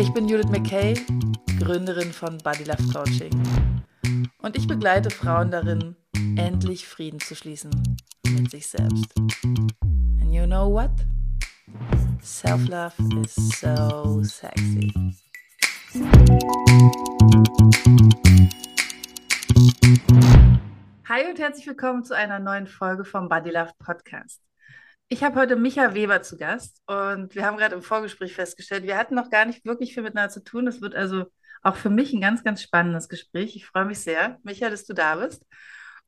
Ich bin Judith McKay, Gründerin von Body Love Coaching und ich begleite Frauen darin, endlich Frieden zu schließen mit sich selbst. And you know what? Self-love is so sexy. Hi und herzlich willkommen zu einer neuen Folge vom Body Love Podcast. Ich habe heute Micha Weber zu Gast und wir haben gerade im Vorgespräch festgestellt, wir hatten noch gar nicht wirklich viel miteinander zu tun. Es wird also auch für mich ein ganz, ganz spannendes Gespräch. Ich freue mich sehr, Micha, dass du da bist.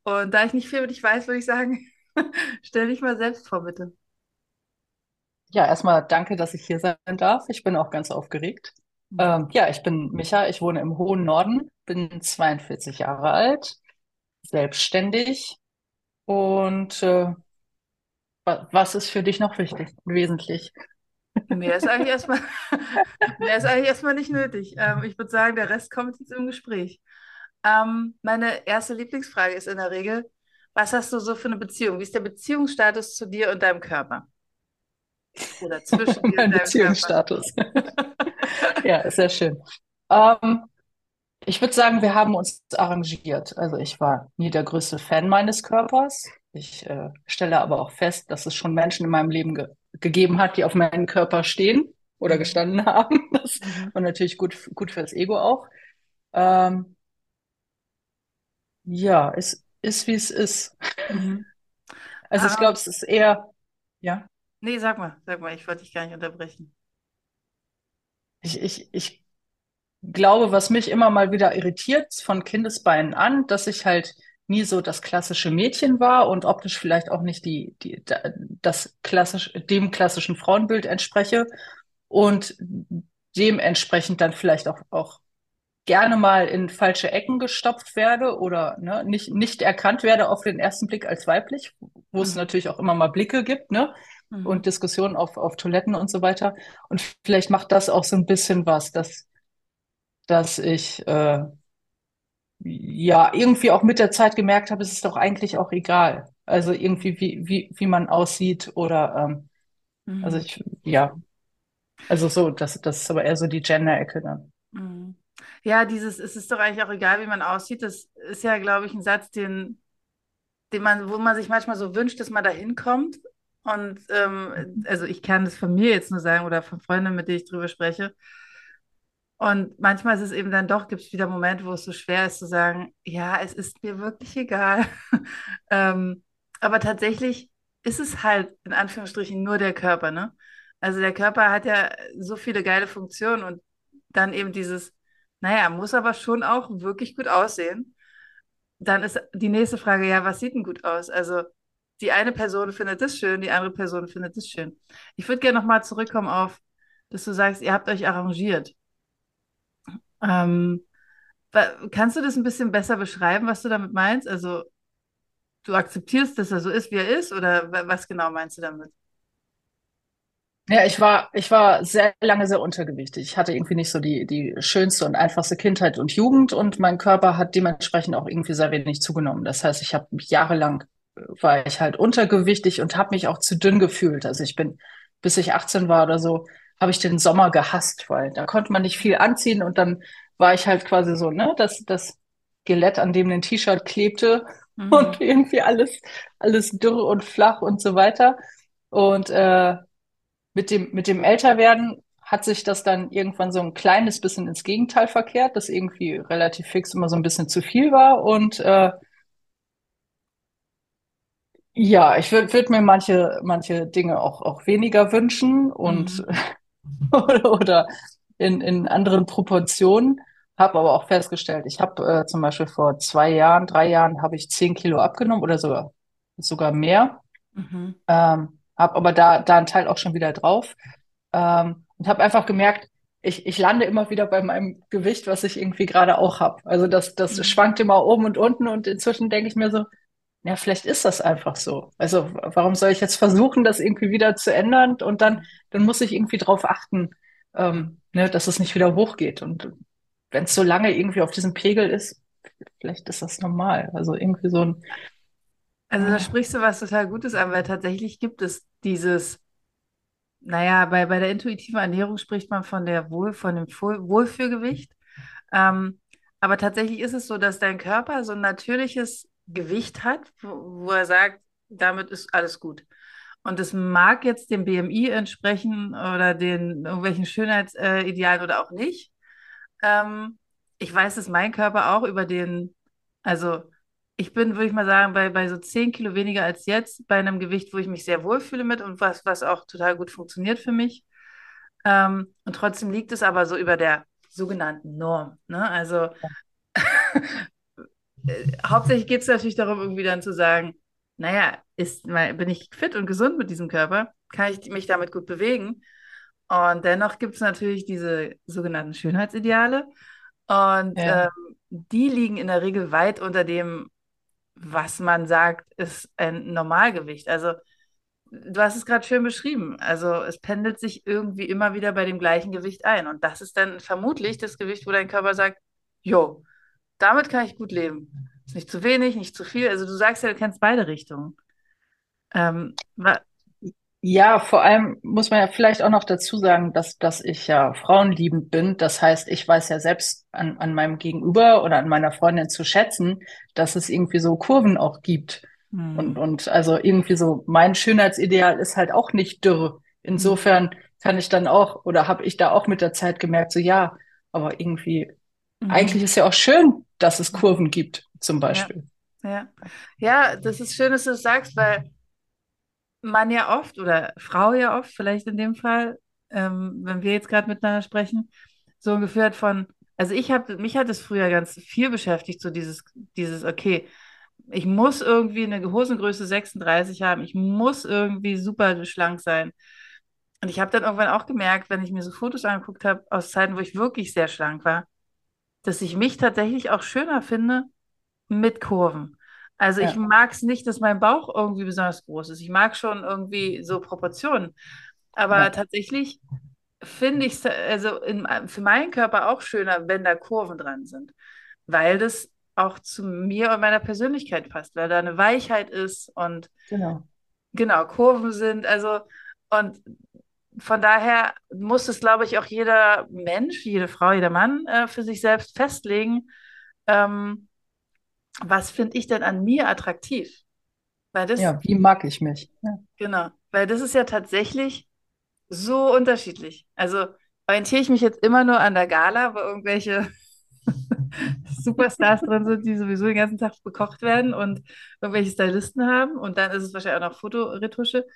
Und da ich nicht viel über dich weiß, würde ich sagen, stell dich mal selbst vor, bitte. Ja, erstmal danke, dass ich hier sein darf. Ich bin auch ganz aufgeregt. Ähm, ja, ich bin Micha, ich wohne im hohen Norden, bin 42 Jahre alt, selbstständig. Und äh, was ist für dich noch wichtig, wesentlich? Mehr ist eigentlich erstmal, mehr ist eigentlich erstmal nicht nötig. Ähm, ich würde sagen, der Rest kommt jetzt im Gespräch. Ähm, meine erste Lieblingsfrage ist in der Regel, was hast du so für eine Beziehung? Wie ist der Beziehungsstatus zu dir und deinem Körper? Oder zwischen dir mein und deinem Beziehungsstatus. ja, ist sehr schön. Ähm, ich würde sagen, wir haben uns arrangiert. Also ich war nie der größte Fan meines Körpers. Ich äh, stelle aber auch fest, dass es schon Menschen in meinem Leben ge gegeben hat, die auf meinen Körper stehen oder mhm. gestanden haben. Das, mhm. Und natürlich gut, gut fürs Ego auch. Ähm, ja, es ist, wie es ist. Mhm. Also ich glaube, es ist eher, ja. Nee, sag mal, sag mal, ich wollte dich gar nicht unterbrechen. Ich, ich, ich glaube, was mich immer mal wieder irritiert von Kindesbeinen an, dass ich halt nie so das klassische Mädchen war und optisch vielleicht auch nicht die, die, das klassisch, dem klassischen Frauenbild entspreche und dementsprechend dann vielleicht auch, auch gerne mal in falsche Ecken gestopft werde oder ne, nicht, nicht erkannt werde auf den ersten Blick als weiblich, wo mhm. es natürlich auch immer mal Blicke gibt, ne? Mhm. Und Diskussionen auf, auf Toiletten und so weiter. Und vielleicht macht das auch so ein bisschen was, dass, dass ich äh, ja irgendwie auch mit der Zeit gemerkt habe, es ist doch eigentlich auch egal. Also irgendwie, wie, wie, wie man aussieht oder ähm, mhm. also ich, ja. Also so, das, das ist aber eher so die Gender-Ecke dann. Mhm. Ja, dieses, es ist doch eigentlich auch egal, wie man aussieht. Das ist ja, glaube ich, ein Satz, den, den man, wo man sich manchmal so wünscht, dass man da hinkommt. Und ähm, also ich kann das von mir jetzt nur sagen oder von Freunden, mit denen ich drüber spreche. Und manchmal ist es eben dann doch, gibt es wieder Momente, wo es so schwer ist zu sagen, ja, es ist mir wirklich egal. ähm, aber tatsächlich ist es halt in Anführungsstrichen nur der Körper, ne? Also der Körper hat ja so viele geile Funktionen und dann eben dieses, naja, muss aber schon auch wirklich gut aussehen. Dann ist die nächste Frage, ja, was sieht denn gut aus? Also die eine Person findet das schön, die andere Person findet das schön. Ich würde gerne nochmal zurückkommen auf, dass du sagst, ihr habt euch arrangiert. Ähm, kannst du das ein bisschen besser beschreiben, was du damit meinst? Also du akzeptierst, dass er so ist, wie er ist, oder was genau meinst du damit? Ja, ich war, ich war sehr lange sehr untergewichtig. Ich hatte irgendwie nicht so die, die schönste und einfachste Kindheit und Jugend und mein Körper hat dementsprechend auch irgendwie sehr wenig zugenommen. Das heißt, ich habe jahrelang äh, war ich halt untergewichtig und habe mich auch zu dünn gefühlt. Also ich bin, bis ich 18 war oder so, habe ich den Sommer gehasst, weil da konnte man nicht viel anziehen und dann war ich halt quasi so, ne, das, das Skelett, an dem ein T-Shirt klebte mhm. und irgendwie alles, alles dürr und flach und so weiter. Und äh, mit dem, mit dem Älterwerden hat sich das dann irgendwann so ein kleines bisschen ins Gegenteil verkehrt, dass irgendwie relativ fix immer so ein bisschen zu viel war. Und äh, ja, ich würde würd mir manche, manche Dinge auch, auch weniger wünschen und mhm. oder in, in anderen Proportionen. Habe aber auch festgestellt, ich habe äh, zum Beispiel vor zwei Jahren, drei Jahren habe ich zehn Kilo abgenommen oder sogar, sogar mehr. Mhm. Ähm, habe aber da, da einen Teil auch schon wieder drauf ähm, und habe einfach gemerkt, ich, ich lande immer wieder bei meinem Gewicht, was ich irgendwie gerade auch habe. Also das, das Mhm. schwankt immer oben und unten und inzwischen denke ich mir so, ja, vielleicht ist das einfach so. Also warum soll ich jetzt versuchen, das irgendwie wieder zu ändern und dann, dann muss ich irgendwie drauf achten, ähm, ne, dass es nicht wieder hochgeht. Und wenn es so lange irgendwie auf diesem Pegel ist, vielleicht ist das normal. Also irgendwie so ein, Also da sprichst du was total Gutes an, weil tatsächlich gibt es dieses, naja, bei, bei der intuitiven Ernährung spricht man von der Wohl, von dem Wohl- Wohlfühlgewicht. Ähm, aber tatsächlich ist es so, dass dein Körper so ein natürliches Gewicht hat, wo, wo er sagt, damit ist alles gut. Und es mag jetzt dem BMI entsprechen oder den irgendwelchen Schönheitsidealen oder auch nicht. Ähm, ich weiß, dass mein Körper auch über den, also ich bin, würde ich mal sagen, bei, bei so 10 Kilo weniger als jetzt, bei einem Gewicht, wo ich mich sehr wohlfühle mit und was, was auch total gut funktioniert für mich. Ähm, und trotzdem liegt es aber so über der sogenannten Norm. Ne? Also hauptsächlich geht es natürlich darum, irgendwie dann zu sagen, naja, ist, bin ich fit und gesund mit diesem Körper? Kann ich mich damit gut bewegen? Und dennoch gibt es natürlich diese sogenannten Schönheitsideale. Und ja, ähm, die liegen in der Regel weit unter dem, was man sagt, ist ein Normalgewicht. Also du hast es gerade schön beschrieben. Also es pendelt sich irgendwie immer wieder bei dem gleichen Gewicht ein. Und das ist dann vermutlich das Gewicht, wo dein Körper sagt, jo, damit kann ich gut leben. Ist nicht zu wenig, nicht zu viel. Also du sagst ja, du kennst beide Richtungen. Ähm, Ja, vor allem muss man ja vielleicht auch noch dazu sagen, dass, dass ich ja frauenliebend bin. Das heißt, ich weiß ja selbst an, an meinem Gegenüber oder an meiner Freundin zu schätzen, dass es irgendwie so Kurven auch gibt. Und, hm, und also irgendwie so, mein Schönheitsideal ist halt auch nicht dürr. hm, Insofern kann ich dann auch, oder habe ich da auch mit der Zeit gemerkt, so ja, aber irgendwie, eigentlich mhm, ist ja auch schön, dass es Kurven gibt, zum ja, Beispiel. ja. Ja, das ist schön, dass du es sagst, weil man ja oft oder Frau ja oft, vielleicht in dem Fall, ähm, wenn wir jetzt gerade miteinander sprechen, so ein Gefühl hat von, also ich habe, mich hat es früher ganz viel beschäftigt, so dieses, dieses, okay, ich muss irgendwie eine Hosengröße 36 haben, ich muss irgendwie super schlank sein. Und ich habe dann irgendwann auch gemerkt, wenn ich mir so Fotos angeguckt habe aus Zeiten, wo ich wirklich sehr schlank war, dass ich mich tatsächlich auch schöner finde mit Kurven. Also ich Ja, mag es nicht, dass mein Bauch irgendwie besonders groß ist. Ich mag schon irgendwie so Proportionen. Aber ja, tatsächlich finde ich es also in, für meinen Körper auch schöner, wenn da Kurven dran sind. Weil das auch zu mir und meiner Persönlichkeit passt, weil da eine Weichheit ist und genau. genau, Kurven sind. Also, und von daher muss es, glaube ich, auch jeder Mensch, jede Frau, jeder Mann äh, für sich selbst festlegen, ähm, was finde ich denn an mir attraktiv? Weil das, Ja, wie mag ich mich? Ja, genau, weil das ist ja tatsächlich so unterschiedlich. Also orientiere ich mich jetzt immer nur an der Gala, wo irgendwelche Superstars drin sind, die sowieso den ganzen Tag bekocht werden und irgendwelche Stylisten haben und dann ist es wahrscheinlich auch noch Fotoretusche.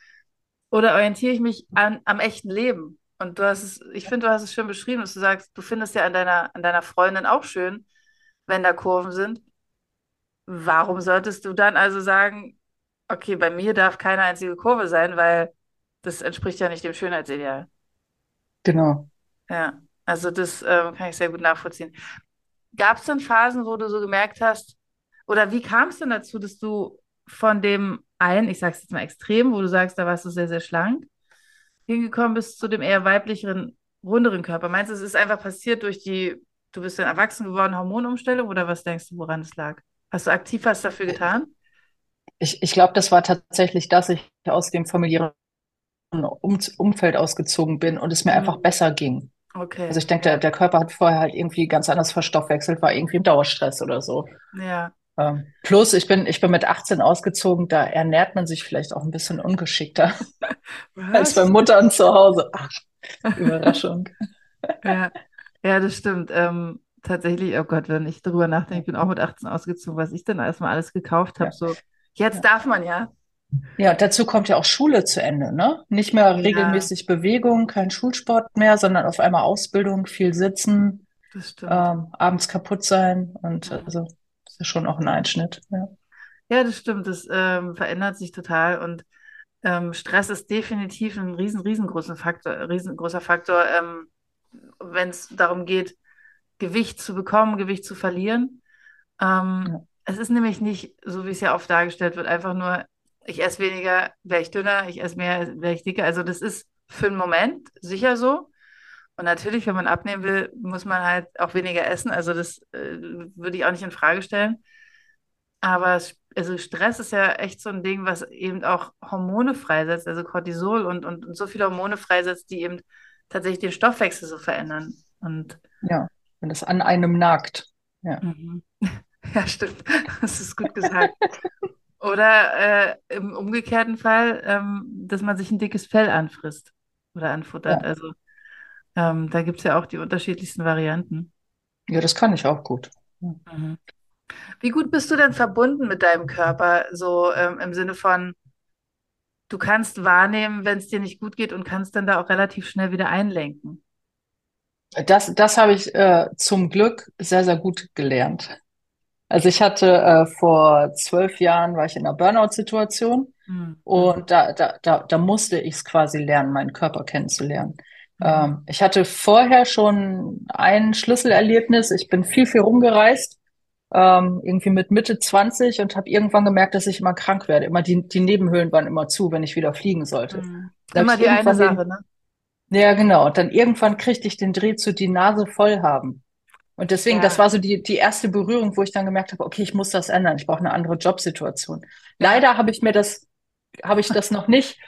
Oder orientiere ich mich an, am echten Leben? Und du hast es, ich finde, du hast es schön beschrieben, dass du sagst, du findest ja an deiner, an deiner Freundin auch schön, wenn da Kurven sind. Warum solltest du dann also sagen, okay, bei mir darf keine einzige Kurve sein, weil das entspricht ja nicht dem Schönheitsideal. genau. Ja, also das ähm, kann ich sehr gut nachvollziehen. Gab es denn Phasen, wo du so gemerkt hast, oder wie kam es denn dazu, dass du von dem einen, ich sag's jetzt mal extrem, wo du sagst, da warst du sehr, sehr schlank, hingekommen bist zu dem eher weiblicheren, runderen Körper? Meinst du, es ist einfach passiert durch die, du bist dann erwachsen geworden, Hormonumstellung, oder was denkst du, woran es lag? Hast du aktiv was dafür getan? Ich, ich glaube, das war tatsächlich, dass ich aus dem familiären um Umfeld ausgezogen bin und es mir einfach Hm, besser ging. Also okay, ich denke, der, der Körper hat vorher halt irgendwie ganz anders verstoffwechselt, war irgendwie im Dauerstress oder so. ja. Ähm, plus, ich bin, ich bin mit 18 ausgezogen, da ernährt man sich vielleicht auch ein bisschen ungeschickter als bei Was? Muttern zu Hause. Ach, Überraschung. Ja, ja, das stimmt. Ähm, tatsächlich, oh Gott, wenn ich darüber nachdenke, ich bin auch mit 18 ausgezogen, was ich denn erstmal alles gekauft habe. Ja, So, jetzt ja. darf man ja. Ja, dazu kommt ja auch Schule zu Ende, ne? Nicht mehr Ja, regelmäßig Bewegung, kein Schulsport mehr, sondern auf einmal Ausbildung, viel sitzen, ähm, abends kaputt sein und Ja, also das ist schon auch ein Einschnitt. Ja, Ja, das stimmt. Das ähm, verändert sich total und ähm, Stress ist definitiv ein riesen, riesengroßer Faktor, riesengroßer Faktor. Ähm, wenn es darum geht, Gewicht zu bekommen, Gewicht zu verlieren. Ähm, ja. Es ist nämlich nicht, so wie es ja oft dargestellt wird, einfach nur, ich esse weniger, wäre ich dünner, ich esse mehr, wäre ich dicker. Also das ist für einen Moment sicher so. Und natürlich, wenn man abnehmen will, muss man halt auch weniger essen. Also das äh, würde ich auch nicht in Frage stellen. Aber also Stress ist ja echt so ein Ding, was eben auch Hormone freisetzt, also Cortisol und, und, und so viele Hormone freisetzt, die eben tatsächlich den Stoffwechsel so verändern. Und ja, wenn es an einem nagt. Ja, mhm. ja stimmt. Das ist gut gesagt. Oder äh, im umgekehrten Fall, ähm, dass man sich ein dickes Fell anfrisst oder anfuttert. Ja. Also ähm, da gibt es ja auch die unterschiedlichsten Varianten. Ja, das kann ich auch gut. Mhm. Wie gut bist du denn verbunden mit deinem Körper, so ähm, im Sinne von, du kannst wahrnehmen, wenn es dir nicht gut geht und kannst dann da auch relativ schnell wieder einlenken? Das, das habe ich äh, zum Glück sehr, sehr gut gelernt. Also ich hatte äh, vor zwölf Jahren war ich in einer Burnout-Situation mhm. und da, da, da, da musste ich es quasi lernen, meinen Körper kennenzulernen. Mhm. Ähm, ich hatte vorher schon ein Schlüsselerlebnis. Ich bin viel, viel rumgereist, ähm, irgendwie mit Mitte 20 und habe irgendwann gemerkt, dass ich immer krank werde. Immer die, die Nebenhöhlen waren immer zu, wenn ich wieder fliegen sollte. Mhm. Immer die eine Sache, ne? Ja, genau. Und dann irgendwann kriegte ich den Dreh zu die Nase voll haben. Und deswegen, ja. das war so die, die erste Berührung, wo ich dann gemerkt habe, okay, ich muss das ändern. Ich brauche eine andere Jobsituation. Leider habe ich mir das, habe ich das noch nicht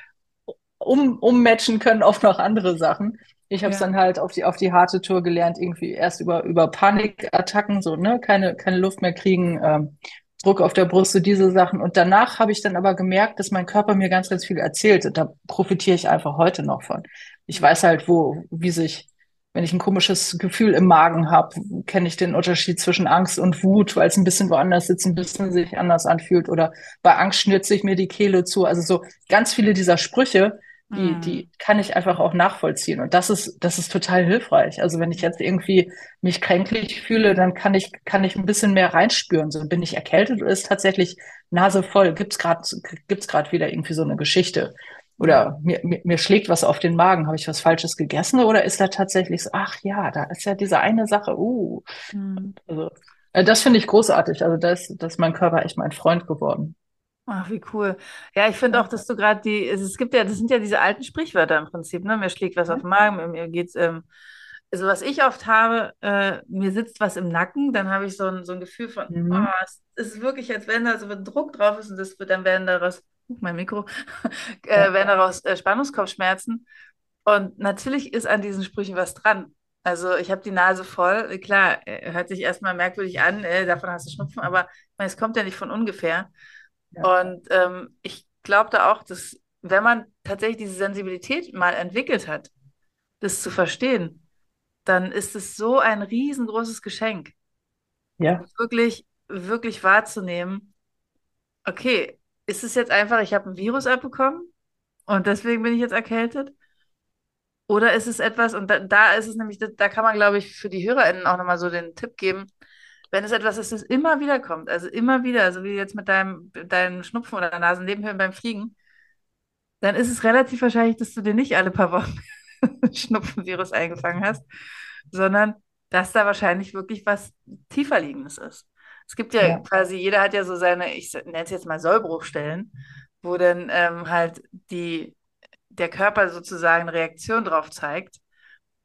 um, ummatchen können auf noch andere Sachen. Ich habe es ja. dann halt auf die, auf die harte Tour gelernt, irgendwie erst über, über Panikattacken, so, ne, keine, keine Luft mehr kriegen, ähm, Druck auf der Brust, so diese Sachen. Und danach habe ich dann aber gemerkt, dass mein Körper mir ganz, ganz viel erzählt. Und da profitiere ich einfach heute noch von. Ich weiß halt, wo, wie sich, wenn ich ein komisches Gefühl im Magen habe, kenne ich den Unterschied zwischen Angst und Wut, weil es ein bisschen woanders sitzt, ein bisschen sich anders anfühlt. Oder bei Angst schnürze ich mir die Kehle zu. Also so ganz viele dieser Sprüche, die, mhm. die kann ich einfach auch nachvollziehen. Und das ist, das ist total hilfreich. Also wenn ich jetzt irgendwie mich kränklich fühle, dann kann ich, kann ich ein bisschen mehr reinspüren. So bin ich erkältet oder ist tatsächlich Nase voll? Gibt's gerade, gibt's gerade wieder irgendwie so eine Geschichte? Oder mir, mir, mir schlägt was auf den Magen. Habe ich was Falsches gegessen? Oder ist da tatsächlich so, ach ja, da ist ja diese eine Sache, uh. Mhm. Also, äh, das finde ich großartig. Also das, das ist mein Körper echt mein Freund geworden. Ach, wie cool. Ja, ich finde auch, dass du gerade die, es gibt ja, das sind ja diese alten Sprichwörter im Prinzip, ne? Mir schlägt was auf den Magen, mir geht's, ähm, also was ich oft habe, äh, mir sitzt was im Nacken, dann habe ich so ein, so ein Gefühl von, mhm. oh, es ist wirklich, als wenn da so ein Druck drauf ist und das wird, dann werden daraus, mein Mikro, äh, ja. werden daraus äh, Spannungskopfschmerzen. Und natürlich ist an diesen Sprüchen was dran. Also ich habe die Nase voll. Klar, äh, hört sich erstmal merkwürdig an, äh, davon hast du Schnupfen, aber es kommt ja nicht von ungefähr. Und ähm, ich glaube da auch, dass wenn man tatsächlich diese Sensibilität mal entwickelt hat, das zu verstehen, dann ist es so ein riesengroßes Geschenk. Ja. Wirklich, wirklich wahrzunehmen, okay, ist es jetzt einfach, ich habe ein Virus abbekommen und deswegen bin ich jetzt erkältet? Oder ist es etwas, und da, da ist es nämlich, da kann man, glaube ich, für die HörerInnen auch nochmal so den Tipp geben, wenn es etwas ist, das immer wieder kommt, also immer wieder, so wie jetzt mit deinem, deinem Schnupfen oder Nasennebenhöhlen beim Fliegen, dann ist es relativ wahrscheinlich, dass du dir nicht alle paar Wochen Schnupfenvirus eingefangen hast, sondern dass da wahrscheinlich wirklich was tiefer liegendes ist. Es gibt ja, ja. quasi, jeder hat ja so seine, ich nenne es jetzt mal Sollbruchstellen, wo dann ähm, halt die, der Körper sozusagen Reaktion drauf zeigt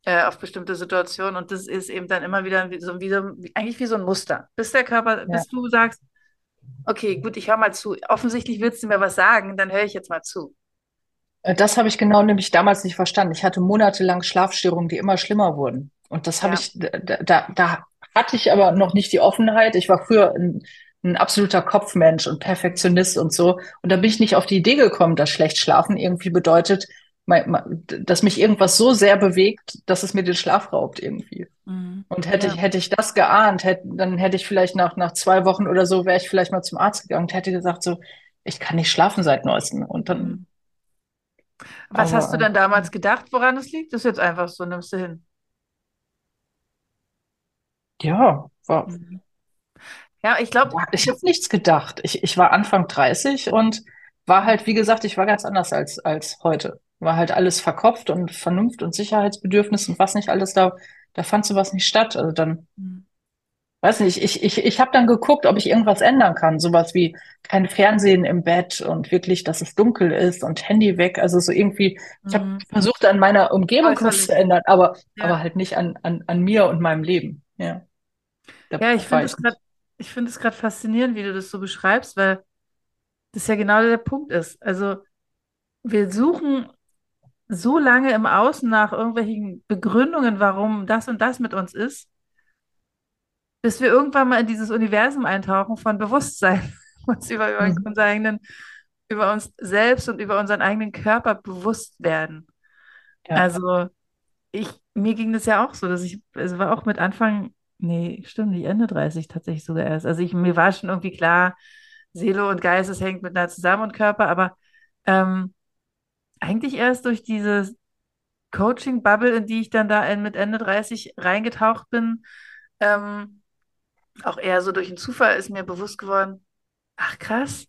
äh, auf bestimmte Situationen und das ist eben dann immer wieder so, wie so, eigentlich wie so ein Muster. Bis der Körper, ja. bis du sagst, okay, gut, ich höre mal zu. Offensichtlich willst du mir was sagen, dann höre ich jetzt mal zu. Äh, das habe ich genau nämlich damals nicht verstanden. Ich hatte monatelang Schlafstörungen, die immer schlimmer wurden. Und das habe ja. ich, da, da, da hatte ich aber noch nicht die Offenheit. Ich war früher ein, ein absoluter Kopfmensch und Perfektionist und so. Und da bin ich nicht auf die Idee gekommen, dass schlecht schlafen irgendwie bedeutet, dass mich irgendwas so sehr bewegt, dass es mir den Schlaf raubt irgendwie. Mhm. Und hätte ja. ich, hätte ich das geahnt, hätte, dann hätte ich vielleicht nach, nach zwei Wochen oder so, wäre ich vielleicht mal zum Arzt gegangen und hätte gesagt so, ich kann nicht schlafen seit neuestem. Und dann. Mhm. Was aber, hast du denn damals gedacht, woran es liegt? Das ist jetzt einfach so, nimmst du hin. Ja, war. Mhm. Ja, ich glaube. Ich habe nichts gedacht. Ich, ich war Anfang 30 und war halt, wie gesagt, ich war ganz anders als, als heute. War halt alles verkopft und Vernunft und Sicherheitsbedürfnis und was nicht alles da, da fand sowas nicht statt. Also dann, mhm. weiß nicht, ich, ich, ich habe dann geguckt, ob ich irgendwas ändern kann. Sowas wie kein Fernsehen im Bett und wirklich, dass es dunkel ist und Handy weg. Also so irgendwie, ich habe mhm. versucht, an meiner Umgebung was zu ändern, aber, ja. aber halt nicht an, an, an mir und meinem Leben. Ja, ja ich finde es gerade ich finde es gerade faszinierend, wie du das so beschreibst, weil das ja genau der Punkt ist. Also wir suchen so lange im Außen nach irgendwelchen Begründungen, warum das und das mit uns ist, bis wir irgendwann mal in dieses Universum eintauchen von Bewusstsein, uns über, über, mhm. unseren eigenen, über uns selbst und über unseren eigenen Körper bewusst werden. Ja. Also ich, mir ging das ja auch so, dass ich, es also war auch mit Anfang, nee, stimmt nicht, Ende 30 tatsächlich sogar erst. Also ich, mir war schon irgendwie klar, Seele und Geist, es hängt miteinander zusammen und Körper, aber ähm, eigentlich erst durch diese Coaching-Bubble, in die ich dann da in, mit Ende 30 reingetaucht bin, ähm, auch eher so durch einen Zufall ist mir bewusst geworden, ach krass,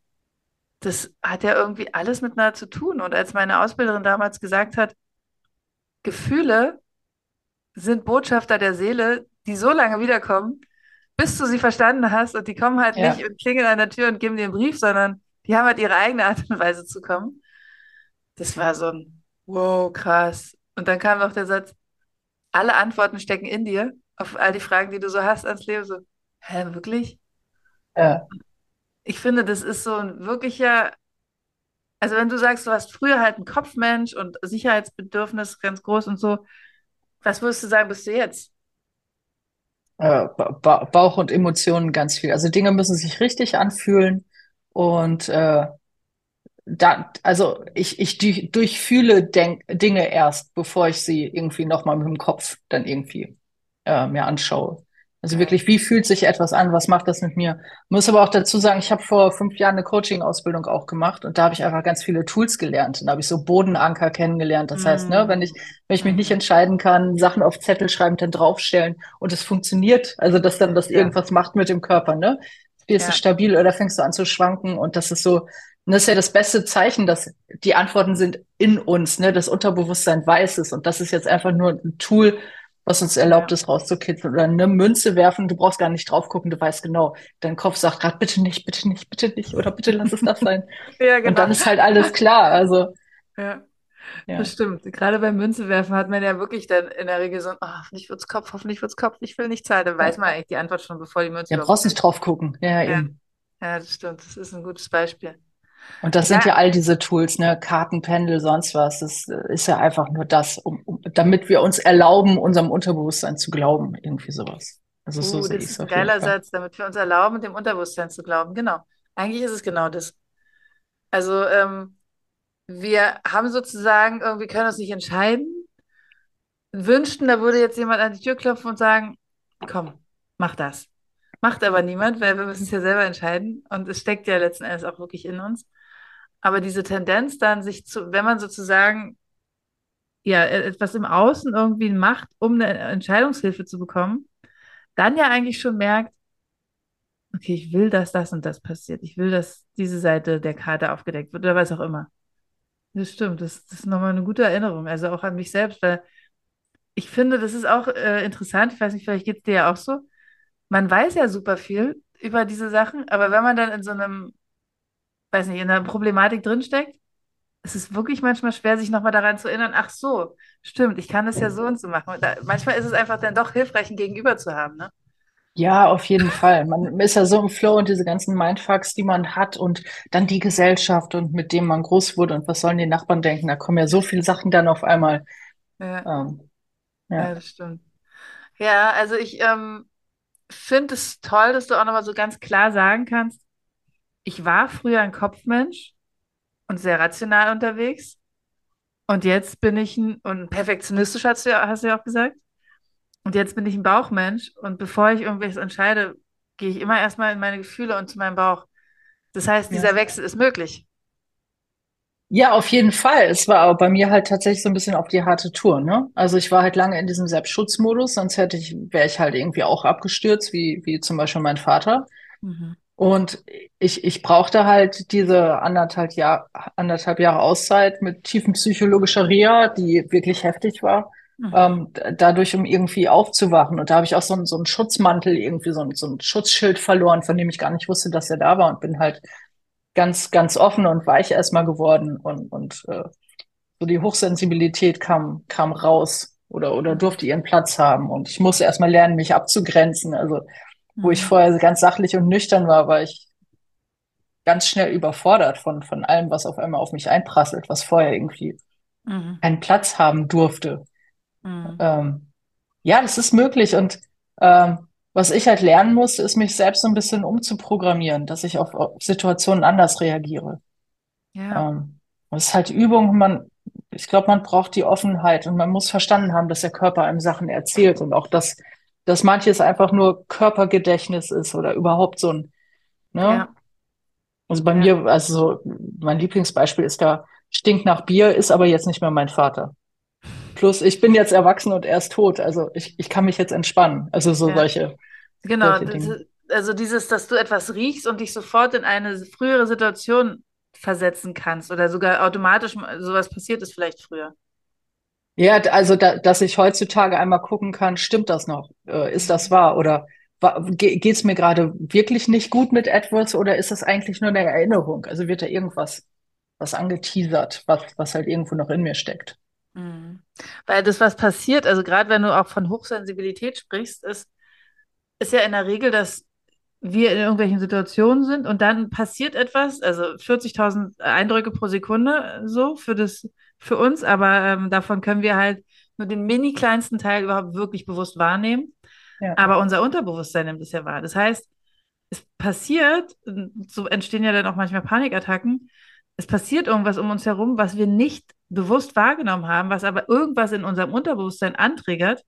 das hat ja irgendwie alles miteinander zu tun. Und als meine Ausbilderin damals gesagt hat, Gefühle sind Botschafter der Seele, die so lange wiederkommen, bis du sie verstanden hast und die kommen halt ja. nicht und klingeln an der Tür und geben dir einen Brief, sondern die haben halt ihre eigene Art und Weise zu kommen. Das war so ein wow, krass. Und dann kam noch der Satz, alle Antworten stecken in dir auf all die Fragen, die du so hast ans Leben. So, hä, wirklich? Ja. Ich finde, das ist so ein wirklicher, also wenn du sagst, du hast früher halt einen Kopfmensch und Sicherheitsbedürfnis ganz groß und so, was würdest du sagen, bist du jetzt? Äh, ba Bauch und Emotionen ganz viel. Also Dinge müssen sich richtig anfühlen und äh, da, also ich, ich durchfühle Denk Dinge erst, bevor ich sie irgendwie nochmal mit dem Kopf dann irgendwie äh, mir anschaue. Also wirklich, wie fühlt sich etwas an? Was macht das mit mir? Muss aber auch dazu sagen, ich habe vor fünf Jahren eine Coaching-Ausbildung auch gemacht und da habe ich einfach ganz viele Tools gelernt. Und da habe ich so Bodenanker kennengelernt. Das mm. heißt, ne, wenn ich, wenn ich mich nicht entscheiden kann, Sachen auf Zettel schreiben, dann draufstellen und es funktioniert. Also dass dann das ja. irgendwas macht mit dem Körper, ne? Wirst ja. du stabil oder fängst du an zu schwanken und das ist so, und das ist ja das beste Zeichen, dass die Antworten sind in uns, ne? Das Unterbewusstsein weiß es. Und das ist jetzt einfach nur ein Tool, was uns erlaubt ist, rauszukitzeln. Oder eine Münze werfen, du brauchst gar nicht drauf gucken, du weißt genau. Dein Kopf sagt gerade, bitte nicht, bitte nicht, bitte nicht, oder bitte lass es das sein. ja, genau. Und dann ist halt alles klar. Also. Ja. Ja. Das stimmt. Gerade beim Münzewerfen hat man ja wirklich dann in der Regel so, oh, hoffentlich wird's Kopf, hoffentlich wird's Kopf, ich will nicht zahlen. Dann weiß man eigentlich die Antwort schon, bevor die Münze. Ja, brauchst nicht drauf gucken. Ja, ja. Eben. ja, das stimmt. Das ist ein gutes Beispiel. Und das ja. sind ja all diese Tools, ne, Karten, Pendel, sonst was. Das ist ja einfach nur das, um, um, damit wir uns erlauben, unserem Unterbewusstsein zu glauben, irgendwie sowas. Also so uh, es. Das ist ein geiler Satz, damit wir uns erlauben, dem Unterbewusstsein zu glauben. Genau. Eigentlich ist es genau das. Also ähm, wir haben sozusagen, irgendwie können uns nicht entscheiden, wünschten, da würde jetzt jemand an die Tür klopfen und sagen, komm, mach das. Macht aber niemand, weil wir müssen es ja selber entscheiden. Und es steckt ja letzten Endes auch wirklich in uns. Aber diese Tendenz dann, sich zu, wenn man sozusagen ja etwas im Außen irgendwie macht, um eine Entscheidungshilfe zu bekommen, dann ja eigentlich schon merkt, okay, ich will, dass das und das passiert. Ich will, dass diese Seite der Karte aufgedeckt wird oder was auch immer. Das stimmt, das, das ist nochmal eine gute Erinnerung, also auch an mich selbst, weil ich finde, das ist auch äh, interessant, ich weiß nicht, vielleicht geht es dir ja auch so. Man weiß ja super viel über diese Sachen, aber wenn man dann in so einem weiß nicht, in der Problematik drinsteckt, es ist wirklich manchmal schwer, sich nochmal daran zu erinnern, ach so, stimmt, ich kann das ja so und so machen. Da, manchmal ist es einfach dann doch hilfreich, ein Gegenüber zu haben, ne? Ja, auf jeden Fall. Man ist ja so im Flow und diese ganzen Mindfucks, die man hat und dann die Gesellschaft und mit dem man groß wurde und was sollen die Nachbarn denken? Da kommen ja so viele Sachen dann auf einmal. Ja, ähm, ja. ja das stimmt. Ja, also ich ähm, finde es toll, dass du auch nochmal so ganz klar sagen kannst, ich war früher ein Kopfmensch und sehr rational unterwegs. Und jetzt bin ich ein, und perfektionistisch hast du, ja, hast du ja auch gesagt. Und jetzt bin ich ein Bauchmensch. Und bevor ich irgendwas entscheide, gehe ich immer erstmal in meine Gefühle und zu meinem Bauch. Das heißt, dieser ja. Wechsel ist möglich. Ja, auf jeden Fall. Es war aber bei mir halt tatsächlich so ein bisschen auf die harte Tour, ne? Also ich war halt lange in diesem Selbstschutzmodus, sonst hätte ich, wäre ich halt irgendwie auch abgestürzt, wie, wie zum Beispiel mein Vater. Mhm. Und ich, ich brauchte halt diese anderthalb Jahr, anderthalb Jahre Auszeit mit tiefen psychologischer Reha, die wirklich heftig war, Mhm. ähm, dadurch, um irgendwie aufzuwachen. Und da habe ich auch so, einen- so einen Schutzmantel, irgendwie so, ein- so ein Schutzschild verloren, von dem ich gar nicht wusste, dass er da war und bin halt ganz, ganz offen und weich erstmal geworden und, und äh, so die Hochsensibilität kam, kam raus oder, oder durfte ihren Platz haben. Und ich musste erstmal lernen, mich abzugrenzen. Also, wo ich Mhm. vorher ganz sachlich und nüchtern war, war ich ganz schnell überfordert von, von allem, was auf einmal auf mich einprasselt, was vorher irgendwie Mhm. keinen Platz haben durfte. Mhm. Ähm, ja, das ist möglich. Und ähm, was ich halt lernen musste, ist mich selbst so ein bisschen umzuprogrammieren, dass ich auf, auf Situationen anders reagiere. Ja, Ähm, das ist halt Übung. Man, ich glaube, man braucht die Offenheit und man muss verstanden haben, dass der Körper einem Sachen erzählt und auch, dass, dass manches einfach nur Körpergedächtnis ist oder überhaupt so ein, ne? ja, Also bei ja, mir, also so, mein Lieblingsbeispiel ist da, stinkt nach Bier, ist aber jetzt nicht mehr mein Vater. Plus, ich bin jetzt erwachsen und er ist tot. Also ich, ich kann mich jetzt entspannen. Also so ja. solche, Genau. solche also dieses, dass du etwas riechst und dich sofort in eine frühere Situation versetzen kannst oder sogar automatisch sowas passiert ist vielleicht früher. Ja, also da, dass ich heutzutage einmal gucken kann, stimmt das noch? Äh, ist das wahr? Oder wa ge geht's mir gerade wirklich nicht gut mit etwas oder ist das eigentlich nur eine Erinnerung? Also wird da irgendwas was angeteasert, was, was halt irgendwo noch in mir steckt. Mhm. Weil das, was passiert, also gerade wenn du auch von Hochsensibilität sprichst, ist, ist ja in der Regel, dass wir in irgendwelchen Situationen sind und dann passiert etwas, also 40.000 Eindrücke pro Sekunde so für das, für uns, aber ähm, davon können wir halt nur den mini kleinsten Teil überhaupt wirklich bewusst wahrnehmen. Ja, Aber unser Unterbewusstsein nimmt es ja wahr. Das heißt, es passiert, so entstehen ja dann auch manchmal Panikattacken, es passiert irgendwas um uns herum, was wir nicht bewusst wahrgenommen haben, was aber irgendwas in unserem Unterbewusstsein antriggert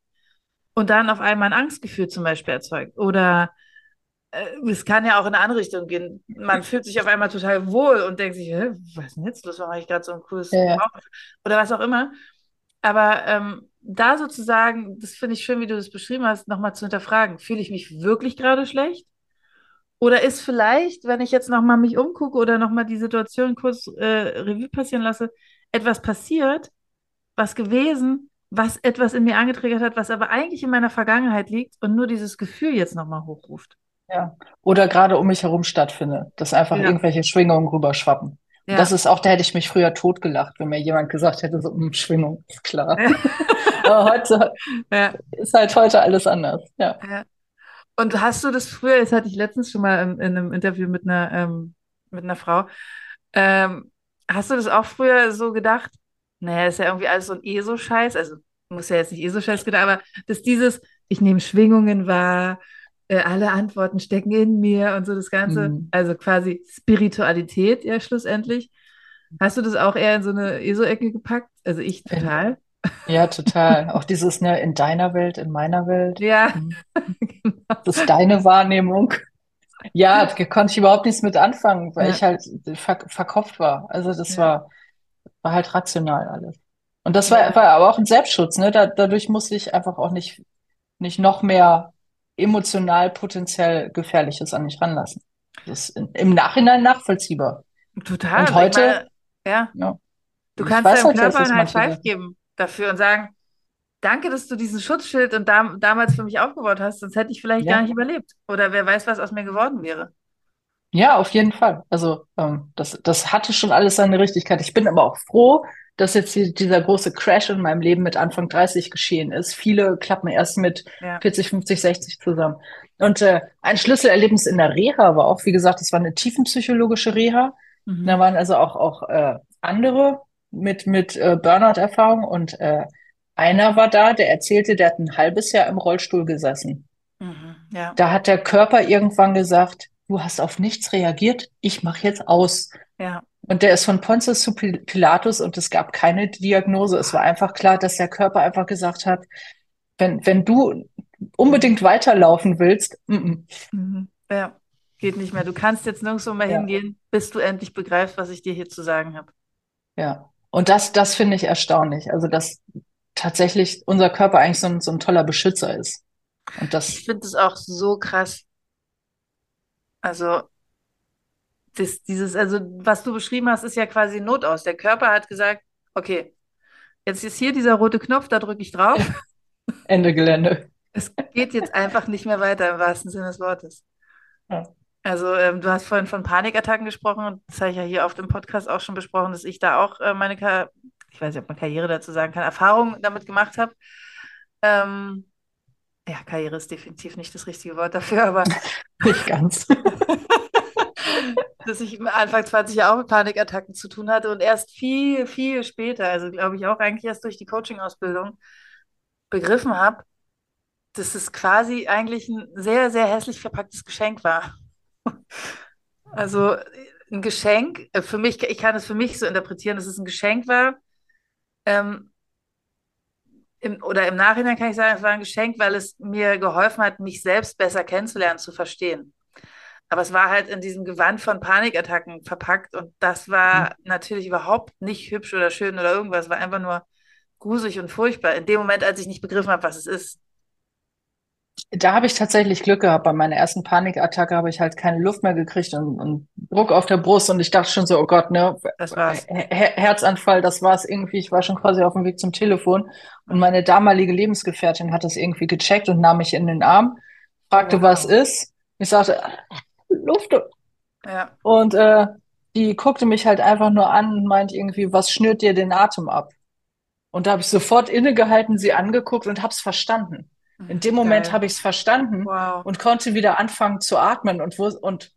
und dann auf einmal ein Angstgefühl zum Beispiel erzeugt. Oder es kann ja auch in eine andere Richtung gehen. Man fühlt sich auf einmal total wohl und denkt sich, was ist denn jetzt los? Warum habe ich gerade so ein cooles ja? Oder was auch immer. Aber ähm, da sozusagen, das finde ich schön, wie du das beschrieben hast, nochmal zu hinterfragen. Fühle ich mich wirklich gerade schlecht? Oder ist vielleicht, wenn ich jetzt nochmal mich umgucke oder nochmal die Situation kurz äh, Revue passieren lasse, etwas passiert, was gewesen, was etwas in mir angetriggert hat, was aber eigentlich in meiner Vergangenheit liegt und nur dieses Gefühl jetzt nochmal hochruft. Ja. Oder gerade um mich herum stattfindet, dass einfach Ja, irgendwelche Schwingungen rüberschwappen. Und das ja, ist auch, da hätte ich mich früher totgelacht, wenn mir jemand gesagt hätte, so, hm, Schwingung, ist klar. ja, Aber heute ja, ist halt heute alles anders. Ja. ja. Und hast du das früher, das hatte ich letztens schon mal in, in einem Interview mit einer, ähm, mit einer Frau, ähm, hast du das auch früher so gedacht? Naja, ist ja irgendwie alles so ein ESO-Scheiß, also muss ja jetzt nicht ESO-Scheiß gedacht, aber dass dieses, ich nehme Schwingungen wahr, äh, alle Antworten stecken in mir und so das Ganze, Hm. also quasi Spiritualität ja schlussendlich. Hast du das auch eher in so eine ESO-Ecke gepackt? Also ich total. ja, total. Auch dieses, ne, in deiner Welt, in meiner Welt. Ja, Hm. genau. Das ist deine Wahrnehmung. Ja, da konnte ich überhaupt nichts mit anfangen, weil ich Ja, halt ver verkopft war. Also das ja, war, war halt rational alles. Und das war, war aber auch ein Selbstschutz, ne? Da, dadurch musste ich einfach auch nicht, nicht noch mehr emotional potenziell Gefährliches an mich ranlassen. Das ist in, im Nachhinein nachvollziehbar. Und total. Ich heute, meine, ja. ja, Du ich kannst deinem halt Körper ein High Five geben dafür und sagen, danke, dass du diesen Schutzschild und dam damals für mich aufgebaut hast, sonst hätte ich vielleicht gar Ja. nicht überlebt. Oder wer weiß, was aus mir geworden wäre. Ja, auf jeden Fall. Also ähm, das, das hatte schon alles seine Richtigkeit. Ich bin aber auch froh, dass jetzt die, dieser große Crash in meinem Leben mit Anfang 30 geschehen ist. Viele klappen erst mit Ja. 40, 50, 60 zusammen. Und äh, ein Schlüsselerlebnis in der Reha war auch, wie gesagt, das war eine tiefenpsychologische Reha. Da Mhm. waren also auch, auch äh, andere mit, mit äh, Burnout-Erfahrung und äh, einer war da, der erzählte, der hat ein halbes Jahr im Rollstuhl gesessen. Mhm. Ja. Da hat der Körper irgendwann gesagt, du hast auf nichts reagiert, ich mache jetzt aus. Ja. Und der ist von Pontius zu Pil- Pilatus und es gab keine Diagnose. Es war einfach klar, dass der Körper einfach gesagt hat, wenn, wenn du unbedingt weiterlaufen willst, mm, mm, Mhm. Ja. Geht nicht mehr. Du kannst jetzt nirgendwo mehr ja, hingehen, bis du endlich begreifst, was ich dir hier zu sagen habe. ja. Und das, das finde ich erstaunlich. Also, dass tatsächlich unser Körper eigentlich so ein, so ein toller Beschützer ist. Und Ich das, finde es auch so krass. Also, das, dieses, also was du beschrieben hast, ist ja quasi Notaus. Der Körper hat gesagt, okay, jetzt ist hier dieser rote Knopf, da drücke ich drauf. Ende Gelände. Es geht jetzt einfach nicht mehr weiter im wahrsten Sinne des Wortes. Ja. Also ähm, du hast vorhin von Panikattacken gesprochen und das habe ich ja hier auf dem Podcast auch schon besprochen, dass ich da auch äh, meine, Ka ich weiß nicht, ob man Karriere dazu sagen kann, Erfahrung damit gemacht habe. Ähm, ja, Karriere ist definitiv nicht das richtige Wort dafür, aber Nicht ganz. dass ich Anfang 20 Jahre auch mit Panikattacken zu tun hatte und erst viel, viel später, also glaube ich auch eigentlich erst durch die Coaching-Ausbildung begriffen habe, dass es quasi eigentlich ein sehr, sehr hässlich verpacktes Geschenk war. Also ein Geschenk, äh, für mich, ich kann es für mich so interpretieren, dass es ein Geschenk war. Ähm, im, oder im Nachhinein kann ich sagen, es war ein Geschenk, weil es mir geholfen hat, mich selbst besser kennenzulernen, zu verstehen. Aber es war halt in diesem Gewand von Panikattacken verpackt und das war natürlich überhaupt nicht hübsch oder schön oder irgendwas. Es war einfach nur gruselig und furchtbar. In dem Moment, als ich nicht begriffen habe, was es ist. Da habe ich tatsächlich Glück gehabt. Bei meiner ersten Panikattacke habe ich halt keine Luft mehr gekriegt und, und Druck auf der Brust und ich dachte schon so, oh Gott, ne, Das war's. Her Herzanfall, das war's irgendwie. Ich war schon quasi auf dem Weg zum Telefon und meine damalige Lebensgefährtin hat das irgendwie gecheckt und nahm mich in den Arm, fragte, Wow. was ist. Ich sagte, Luft. Ja, Und äh, die guckte mich halt einfach nur an und meint irgendwie, was schnürt dir den Atem ab? Und da habe ich sofort innegehalten, sie angeguckt und habe es verstanden. In dem Moment habe ich es verstanden Wow. und konnte wieder anfangen zu atmen und wo, und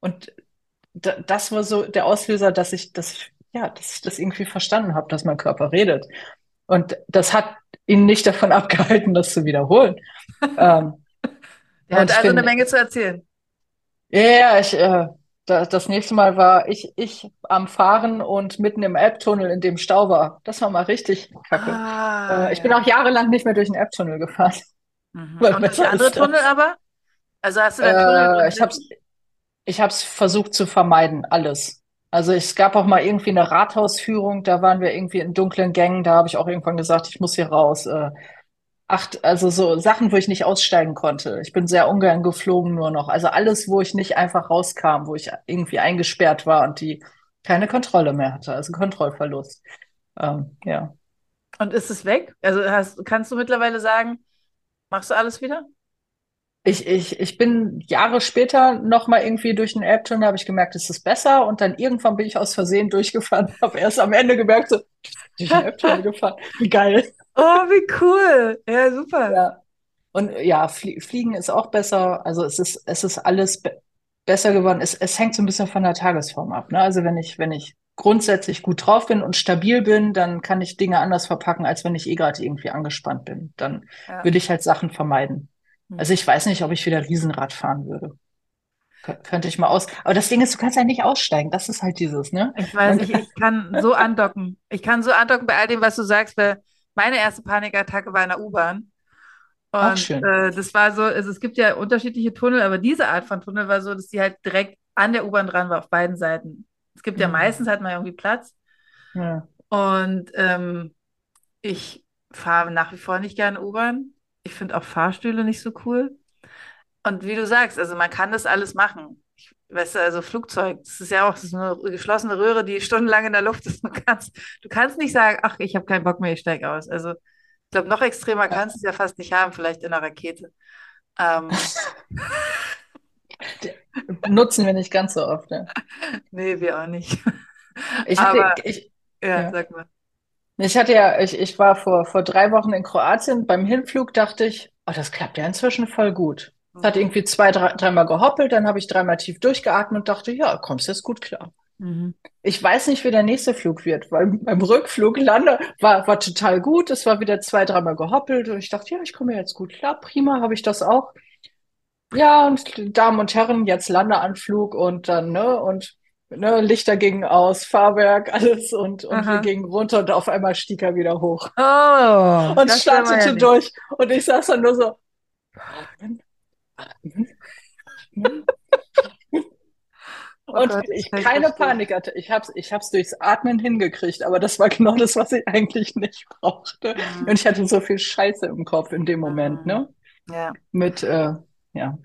und da, das war so der Auslöser, dass ich dass ich ja, dass ich das irgendwie verstanden habe, dass mein Körper redet. Und das hat ihn nicht davon abgehalten, das zu wiederholen. ähm, und hat also eine Menge zu erzählen. Ja, ja, ich, äh, da, das nächste Mal war ich, ich am Fahren und mitten im Elbtunnel, in dem Stau war. Das war mal richtig kacke. Ah, Äh, ich bin ja. auch jahrelang nicht mehr durch den Elbtunnel gefahren, Mhm. Und besser andere Tunnel aber? Also hast du da Tunnel Äh, ich hab's, sitzen? ich hab's versucht zu vermeiden, alles. Also es gab auch mal irgendwie eine Rathausführung, da waren wir irgendwie in dunklen Gängen, da habe ich auch irgendwann gesagt, ich muss hier raus. Acht, also so Sachen, wo ich nicht aussteigen konnte. Ich bin sehr ungern geflogen nur noch. Also alles, wo ich nicht einfach rauskam, wo ich irgendwie eingesperrt war und die keine Kontrolle mehr hatte, also Kontrollverlust. Ähm, ja. Und ist es weg? Also hast, kannst du mittlerweile sagen, machst du alles wieder? Ich, ich, ich bin Jahre später noch mal irgendwie durch den Elbtunnel, habe ich gemerkt, es ist besser und dann irgendwann bin ich aus Versehen durchgefahren, habe erst am Ende gemerkt, so, durch den Elbtunnel gefahren. Wie geil. Oh, wie cool. Ja, super. Ja. Und ja, Flie Fliegen ist auch besser. Also es ist, es ist alles be besser geworden. Es, es hängt so ein bisschen von der Tagesform ab. Ne? Also wenn ich, wenn ich grundsätzlich gut drauf bin und stabil bin, dann kann ich Dinge anders verpacken, als wenn ich eh gerade irgendwie angespannt bin. Dann Ja. würde ich halt Sachen vermeiden. Hm. Also ich weiß nicht, ob ich wieder Riesenrad fahren würde. Kö- Könnte ich mal aus. Aber das Ding ist, du kannst ja nicht aussteigen. Das ist halt dieses, ne? Ich weiß nicht, ich kann so andocken. Ich kann so andocken bei all dem, was du sagst, weil meine erste Panikattacke war in der U-Bahn. Und äh, das war so, also es gibt ja unterschiedliche Tunnel, aber diese Art von Tunnel war so, dass die halt direkt an der U-Bahn dran war, auf beiden Seiten. Es gibt ja Mhm. meistens, hat man ja irgendwie Platz. Ja. Und ähm, ich fahre nach wie vor nicht gerne U-Bahn. Ich finde auch Fahrstühle nicht so cool. Und wie du sagst, also man kann das alles machen. Weißt du, also Flugzeug, das ist ja auch das ist eine geschlossene Röhre, die stundenlang in der Luft ist. Du kannst, du kannst nicht sagen, ach, ich habe keinen Bock mehr, ich steige aus. Also ich glaube, noch extremer kannst du es ja fast nicht haben, vielleicht in einer Rakete. Ähm, Nutzen wir nicht ganz so oft. Ne? nee, wir auch nicht. Ich hatte, Aber ich, ja, ja. sag mal. Ich hatte ja, ich, ich war vor, vor drei Wochen in Kroatien. Beim Hinflug dachte ich, oh, das klappt ja inzwischen voll gut. Es hat irgendwie zwei, drei, dreimal gehoppelt, dann habe ich dreimal tief durchgeatmet und dachte, ja, kommst jetzt gut klar. Mhm. Ich weiß nicht, wie der nächste Flug wird, weil beim Rückflug lande war, war total gut. Es war wieder zwei, dreimal gehoppelt und ich dachte, ja, ich komme jetzt gut klar. Prima, habe ich das auch. Ja, und Damen und Herren, jetzt Landeanflug und dann, ne, und ne, Lichter gingen aus, Fahrwerk, alles und, und wir gingen runter und auf einmal stieg er wieder hoch Oh, und ja startete nicht. durch. Und ich saß dann nur so, atmen, atmen. Oh Und Gott, ich ich keine. Panik hatte. Ich hab's, ich hab's durchs Atmen hingekriegt, aber das war genau das, was ich eigentlich nicht brauchte. Mhm. Und ich hatte so viel Scheiße im Kopf in dem Moment, Mhm. ne? Ja. Mit, äh, ja.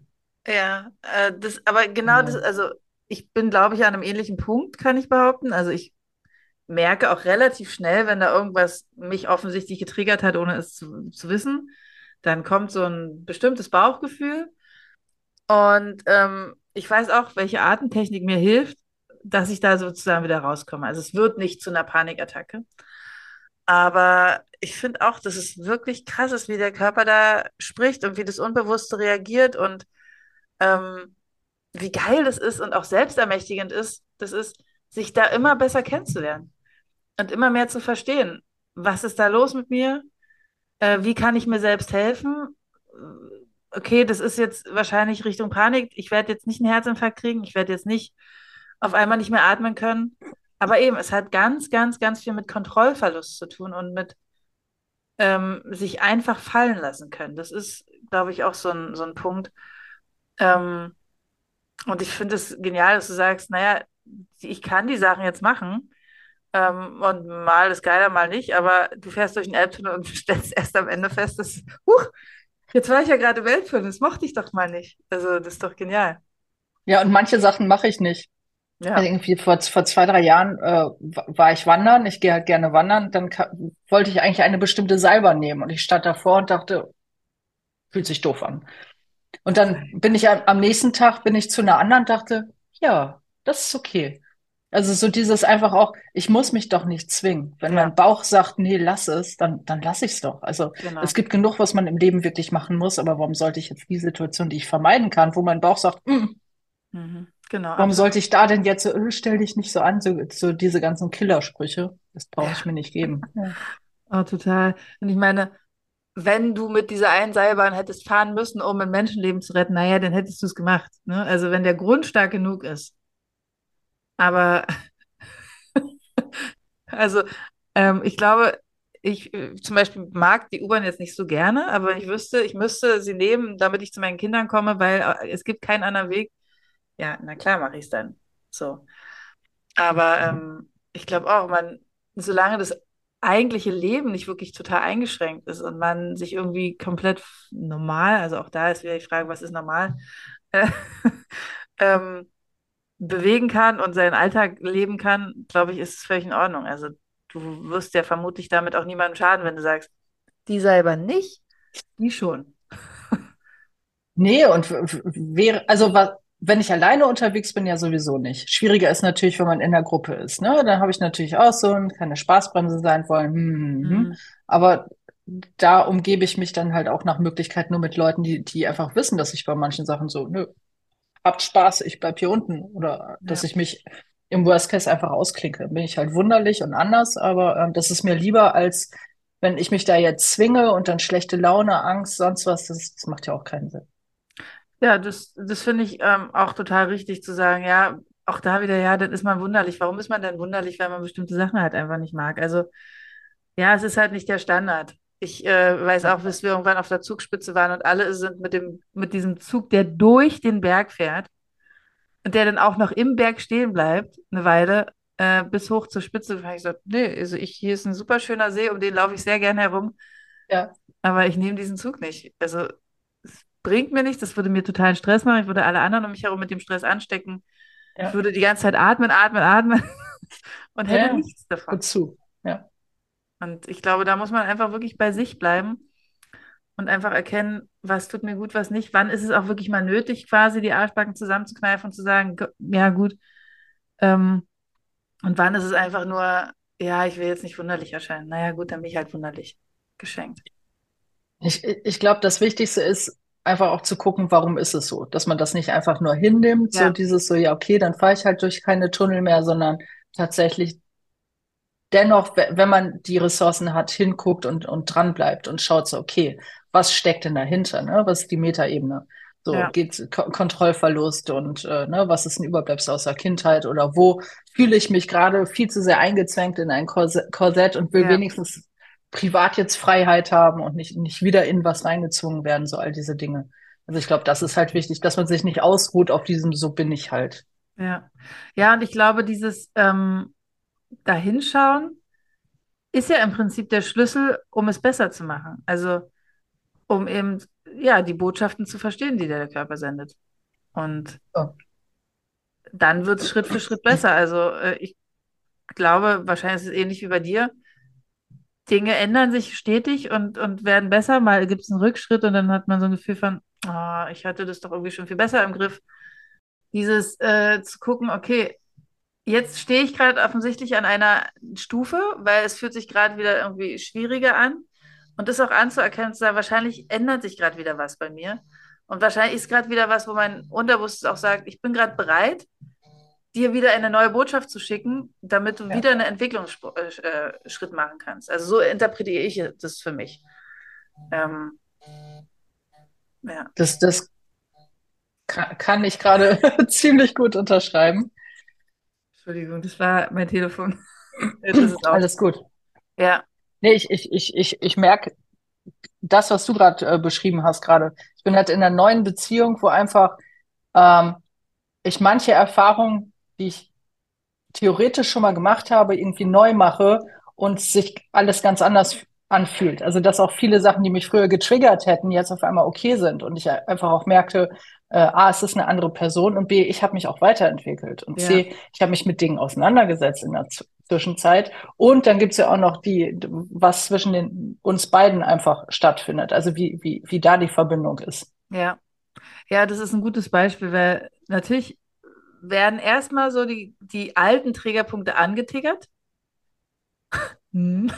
Ja, äh, das, aber genau das, Ja. also ich bin, glaube ich, an einem ähnlichen Punkt, kann ich behaupten. Also ich merke auch relativ schnell, wenn da irgendwas mich offensichtlich getriggert hat, ohne es zu, zu wissen. Dann kommt so ein bestimmtes Bauchgefühl. Und ähm, ich weiß auch, welche Atemtechnik mir hilft, dass ich da sozusagen wieder rauskomme. Also es wird nicht zu einer Panikattacke. Aber ich finde auch, dass es wirklich krass ist, wie der Körper da spricht und wie das Unbewusste reagiert und ähm, wie geil das ist und auch selbstermächtigend ist, das ist, sich da immer besser kennenzulernen und immer mehr zu verstehen, was ist da los mit mir, äh, wie kann ich mir selbst helfen. Okay, das ist jetzt wahrscheinlich Richtung Panik. Ich werde jetzt nicht einen Herzinfarkt kriegen, ich werde jetzt nicht auf einmal nicht mehr atmen können. Aber eben, es hat ganz, ganz, ganz viel mit Kontrollverlust zu tun und mit ähm, sich einfach fallen lassen können. Das ist, glaube ich, auch so ein, so ein Punkt. Ähm, und ich finde es genial, dass du sagst, naja, ich kann die Sachen jetzt machen. Ähm, und mal ist geiler, mal nicht, aber du fährst durch den Elbtunnel und stellst erst am Ende fest, dass, huch, jetzt war ich ja gerade Weltfilm, das mochte ich doch mal nicht. Also, das ist doch genial. Ja, und manche Sachen mache ich nicht. Ja. Also irgendwie vor, vor zwei, drei Jahren äh, war ich wandern, ich gehe halt gerne wandern, dann wollte ich eigentlich eine bestimmte Salbe nehmen und ich stand davor und dachte, fühlt sich doof an. Und dann bin ich am nächsten Tag bin ich zu einer anderen, dachte, ja, das ist okay. Also so dieses einfach auch, ich muss mich doch nicht zwingen. Wenn ja. mein Bauch sagt, nee, lass es, dann, dann lass ich es doch. Also genau. es gibt genug, was man im Leben wirklich machen muss, aber warum sollte ich jetzt die Situation, die ich vermeiden kann, wo mein Bauch sagt, mm, mhm. genau, warum absolut. sollte ich da denn jetzt so, äh, stell dich nicht so an, so, so diese ganzen Killersprüche, das brauche ich mir nicht geben. Ja. Oh, total. Und ich meine, wenn du mit dieser einen Seilbahn hättest fahren müssen, um ein Menschenleben zu retten, naja, dann hättest du es gemacht. Ne? Also wenn der Grund stark genug ist, aber also ähm, ich glaube, ich äh, zum Beispiel mag die U-Bahn jetzt nicht so gerne, aber ich wüsste, ich müsste sie nehmen, damit ich zu meinen Kindern komme, weil äh, es gibt keinen anderen Weg. Ja, na klar mache ich es dann. So. Aber ähm, ich glaube auch, man, solange das eigentliche Leben nicht wirklich total eingeschränkt ist und man sich irgendwie komplett normal, also auch da ist wieder die Frage, was ist normal, äh, ähm, bewegen kann und seinen Alltag leben kann, glaube ich, ist es völlig in Ordnung. Also du wirst ja vermutlich damit auch niemandem schaden, wenn du sagst, die selber nicht, die schon. Nee, und wäre, also was, wenn ich alleine unterwegs bin, ja sowieso nicht. Schwieriger ist natürlich, wenn man in der Gruppe ist. Ne? Dann habe ich natürlich auch so ein, keine Spaßbremse sein wollen. Hm, hm, hm. Mhm. Aber da umgebe ich mich dann halt auch nach Möglichkeit nur mit Leuten, die, die einfach wissen, dass ich bei manchen Sachen so, nö, habt Spaß, ich bleib hier unten. Oder dass ich mich im Worst Case einfach ausklinke. Bin ich halt wunderlich und anders, aber ähm, das ist mir lieber, als wenn ich mich da jetzt zwinge und dann schlechte Laune, Angst, sonst was, das, das macht ja auch keinen Sinn. Ja, das, das finde ich ähm, auch total richtig zu sagen, ja, auch da wieder, ja, dann ist man wunderlich. Warum ist man denn wunderlich, weil man bestimmte Sachen halt einfach nicht mag? Also, ja, es ist halt nicht der Standard. Ich äh, weiß auch, bis wir irgendwann auf der Zugspitze waren und alle sind mit dem, mit diesem Zug, der durch den Berg fährt und der dann auch noch im Berg stehen bleibt, eine Weile, äh, bis hoch zur Spitze gefahren. Ich so, nee, also ich, hier ist ein super schöner See, um den laufe ich sehr gerne herum. Ja. Aber ich nehme diesen Zug nicht. Also es bringt mir nichts, das würde mir totalen Stress machen. Ich würde alle anderen um mich herum mit dem Stress anstecken. Ja. Ich würde die ganze Zeit atmen, atmen, atmen und hätte ja. nichts davon. Wozu? Ja. Und ich glaube, da muss man einfach wirklich bei sich bleiben und einfach erkennen, was tut mir gut, was nicht. Wann ist es auch wirklich mal nötig, quasi die Arschbacken zusammenzukneifen und zu sagen, ja gut. Ähm, und wann ist es einfach nur, ja, ich will jetzt nicht wunderlich erscheinen. Naja, gut, dann bin ich halt wunderlich geschenkt. Ich, ich glaube, das Wichtigste ist einfach auch zu gucken, warum ist es so, dass man das nicht einfach nur hinnimmt, ja. so dieses so, ja, okay, dann fahre ich halt durch keine Tunnel mehr, sondern tatsächlich dennoch, wenn man die Ressourcen hat, hinguckt und, und dran bleibt und schaut so, okay, was steckt denn dahinter? Ne? Was ist die Metaebene? So ja. geht K Kontrollverlust und äh, ne, was ist ein Überbleibsel aus der Kindheit oder wo fühle ich mich gerade viel zu sehr eingezwängt in ein Korsett und will ja. wenigstens privat jetzt Freiheit haben und nicht, nicht wieder in was reingezwungen werden, so all diese Dinge. Also ich glaube, das ist halt wichtig, dass man sich nicht ausruht auf diesem, so bin ich halt. Ja, ja, und ich glaube, dieses ähm, Dahinschauen ist ja im Prinzip der Schlüssel, um es besser zu machen. Also um eben ja die Botschaften zu verstehen, die der Körper sendet. Und oh. dann wird es Schritt für Schritt besser. Also äh, ich glaube, wahrscheinlich ist es ähnlich wie bei dir. Dinge ändern sich stetig und, und werden besser. Mal gibt es einen Rückschritt und dann hat man so ein Gefühl von, oh, ich hatte das doch irgendwie schon viel besser im Griff. Dieses äh, zu gucken, okay, jetzt stehe ich gerade offensichtlich an einer Stufe, weil es fühlt sich gerade wieder irgendwie schwieriger an. Und das auch anzuerkennen, zu sagen, wahrscheinlich ändert sich gerade wieder was bei mir. Und wahrscheinlich ist gerade wieder was, wo mein Unterbewusstes auch sagt, ich bin gerade bereit, dir wieder eine neue Botschaft zu schicken, damit du ja. wieder einen Entwicklungsschritt äh, machen kannst. Also so interpretiere ich das für mich. Ähm, ja. Das, das kann ich gerade ziemlich gut unterschreiben. Entschuldigung, das war mein Telefon. Alles gut. Ja. Nee, ich, ich, ich, ich, ich merke das, was du gerade äh, beschrieben hast gerade. Ich bin halt in einer neuen Beziehung, wo einfach ähm, ich manche Erfahrungen, die ich theoretisch schon mal gemacht habe, irgendwie neu mache und sich alles ganz anders anfühlt. Also dass auch viele Sachen, die mich früher getriggert hätten, jetzt auf einmal okay sind und ich einfach auch merkte, äh, A, es ist eine andere Person und B, ich habe mich auch weiterentwickelt und ja. C, ich habe mich mit Dingen auseinandergesetzt in der Z Zwischenzeit und dann gibt's ja auch noch die, was zwischen den, uns beiden einfach stattfindet, also wie, wie, wie da die Verbindung ist. Ja, ja, das ist ein gutes Beispiel, weil natürlich werden erstmal so die, die alten Trägerpunkte angetickert. mhm.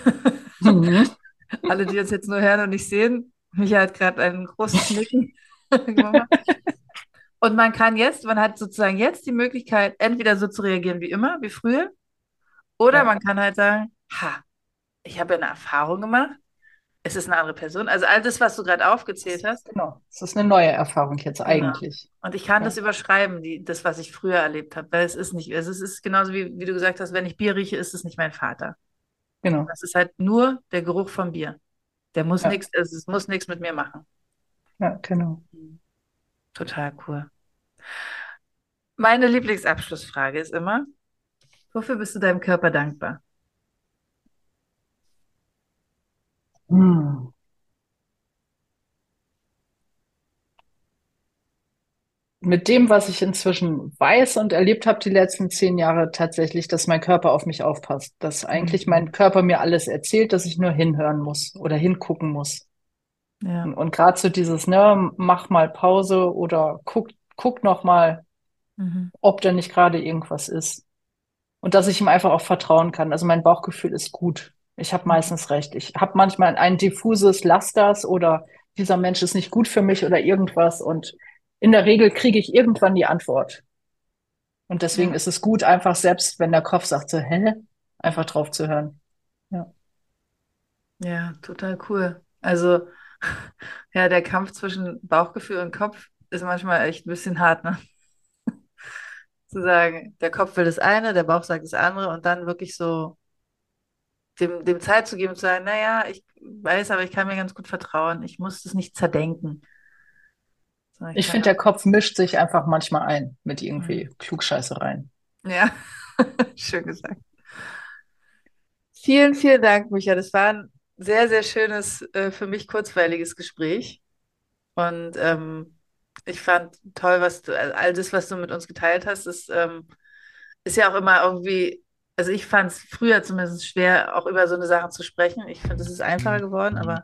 Alle, die uns jetzt nur hören und nicht sehen, Micha hat gerade einen großen Knicken Und man kann jetzt, man hat sozusagen jetzt die Möglichkeit, entweder so zu reagieren wie immer, wie früher, oder ja. man kann halt sagen, ha, ich habe eine Erfahrung gemacht, es ist eine andere Person. Also all das, was du gerade aufgezählt hast. Genau, es ist eine neue Erfahrung jetzt genau. eigentlich. Und ich kann ja. das überschreiben, die, das, was ich früher erlebt habe, weil es ist nicht, also es ist genauso wie, wie du gesagt hast, wenn ich Bier rieche, ist es nicht mein Vater. Genau. Das ist halt nur der Geruch vom Bier. Der muss ja. nichts, also es muss nichts mit mir machen. Ja, genau. Total cool. Meine Lieblingsabschlussfrage ist immer, wofür bist du deinem Körper dankbar? Mit dem, was ich inzwischen weiß und erlebt habe die letzten zehn Jahre, tatsächlich, dass mein Körper auf mich aufpasst. Dass eigentlich mhm. mein Körper mir alles erzählt, dass ich nur hinhören muss oder hingucken muss. Ja. Und, und gerade so dieses, ne, mach mal Pause oder guck, guck noch mal, mhm. ob da nicht gerade irgendwas ist. Und dass ich ihm einfach auch vertrauen kann. Also mein Bauchgefühl ist gut. Ich habe meistens recht. Ich habe manchmal ein diffuses Lasters oder dieser Mensch ist nicht gut für mich oder irgendwas. Und in der Regel kriege ich irgendwann die Antwort. Und deswegen ja. ist es gut, einfach selbst, wenn der Kopf sagt so, hä, einfach drauf zu hören. Ja. Ja, total cool. Also, ja, der Kampf zwischen Bauchgefühl und Kopf ist manchmal echt ein bisschen hart, ne? zu sagen, der Kopf will das eine, der Bauch sagt das andere und dann wirklich so dem, dem Zeit zu geben, zu sagen, naja, ich weiß, aber ich kann mir ganz gut vertrauen. Ich muss das nicht zerdenken. Ich, ich finde, der Kopf mischt sich einfach manchmal ein mit irgendwie mhm. Klugscheißereien. Ja, schön gesagt. Vielen, vielen Dank, Micha. Das war ein sehr, sehr schönes, äh, für mich kurzweiliges Gespräch. Und ähm, ich fand toll, was du, all das, was du mit uns geteilt hast, ist, ähm, ist ja auch immer irgendwie also ich fand es früher zumindest schwer, auch über so eine Sache zu sprechen. Ich finde, es ist einfacher geworden, aber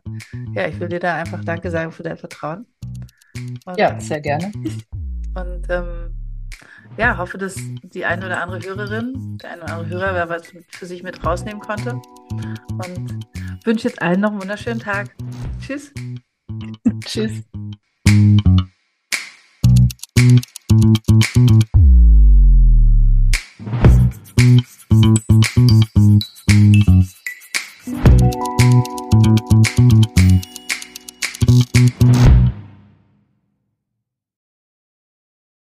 ja, ich will dir da einfach Danke sagen für dein Vertrauen. Und, ja, sehr gerne. Und ähm, ja, hoffe, dass die eine oder andere Hörerin, der eine oder andere Hörer, wer was für sich mit rausnehmen konnte. Und wünsche jetzt allen noch einen wunderschönen Tag. Tschüss. Tschüss.